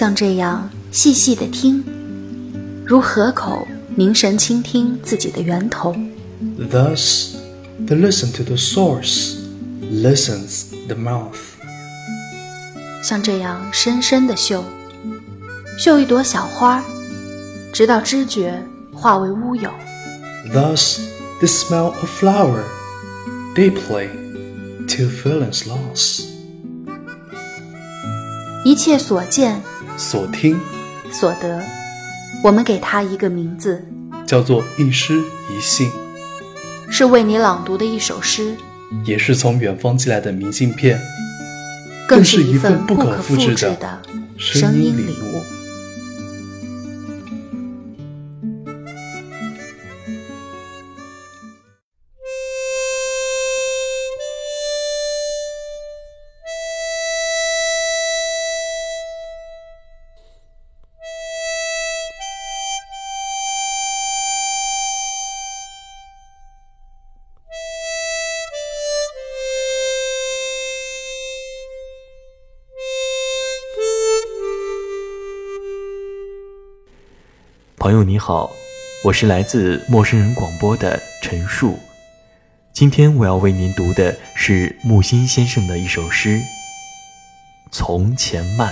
像这样细细的听，如河口凝神倾听自己的源头。Thus, the listen to the source listens the mouth. 像这样深深的嗅，嗅一朵小花，直到知觉化为乌有。Thus, the smell of flower deeply till feelings lost. 一切所见 所听。所得，我们给它一个名字，叫做一诗一信，是为你朗读的一首诗，也是从远方寄来的明信片，更是一份不可复制的声音礼物。朋友你好，我是来自陌生人广播的陈述。今天我要为您读的是木心先生的一首诗《从前慢》。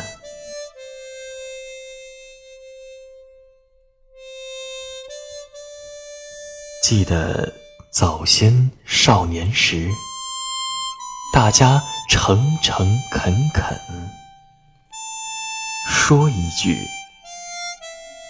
记得早先少年时，大家诚诚恳恳，说一句。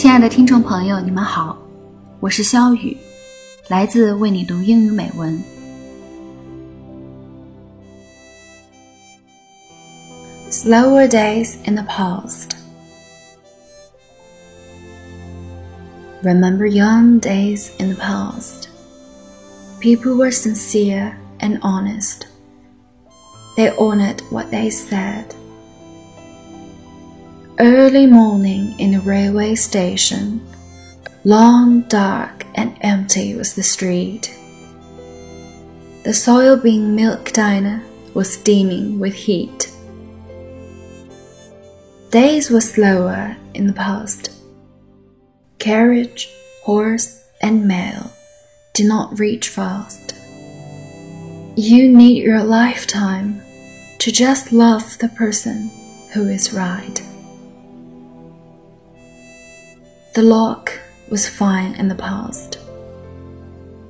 亲爱的听众朋友，你们好，我是肖雨，来自为你读英语美文。Slower days in the past. Remember young days in the past. People were sincere and honest. They honored what they said early morning in a railway station. Long, dark, and empty was the street. The soybean milk diner was steaming with heat. Days were slower in the past. Carriage, horse, and mail did not reach fast. You need your lifetime to just love the person who is right. The lock was fine in the past.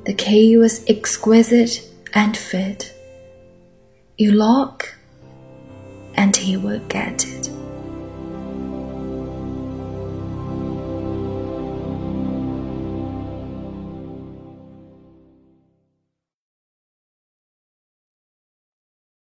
The key was exquisite and fit. You lock, and he will get it.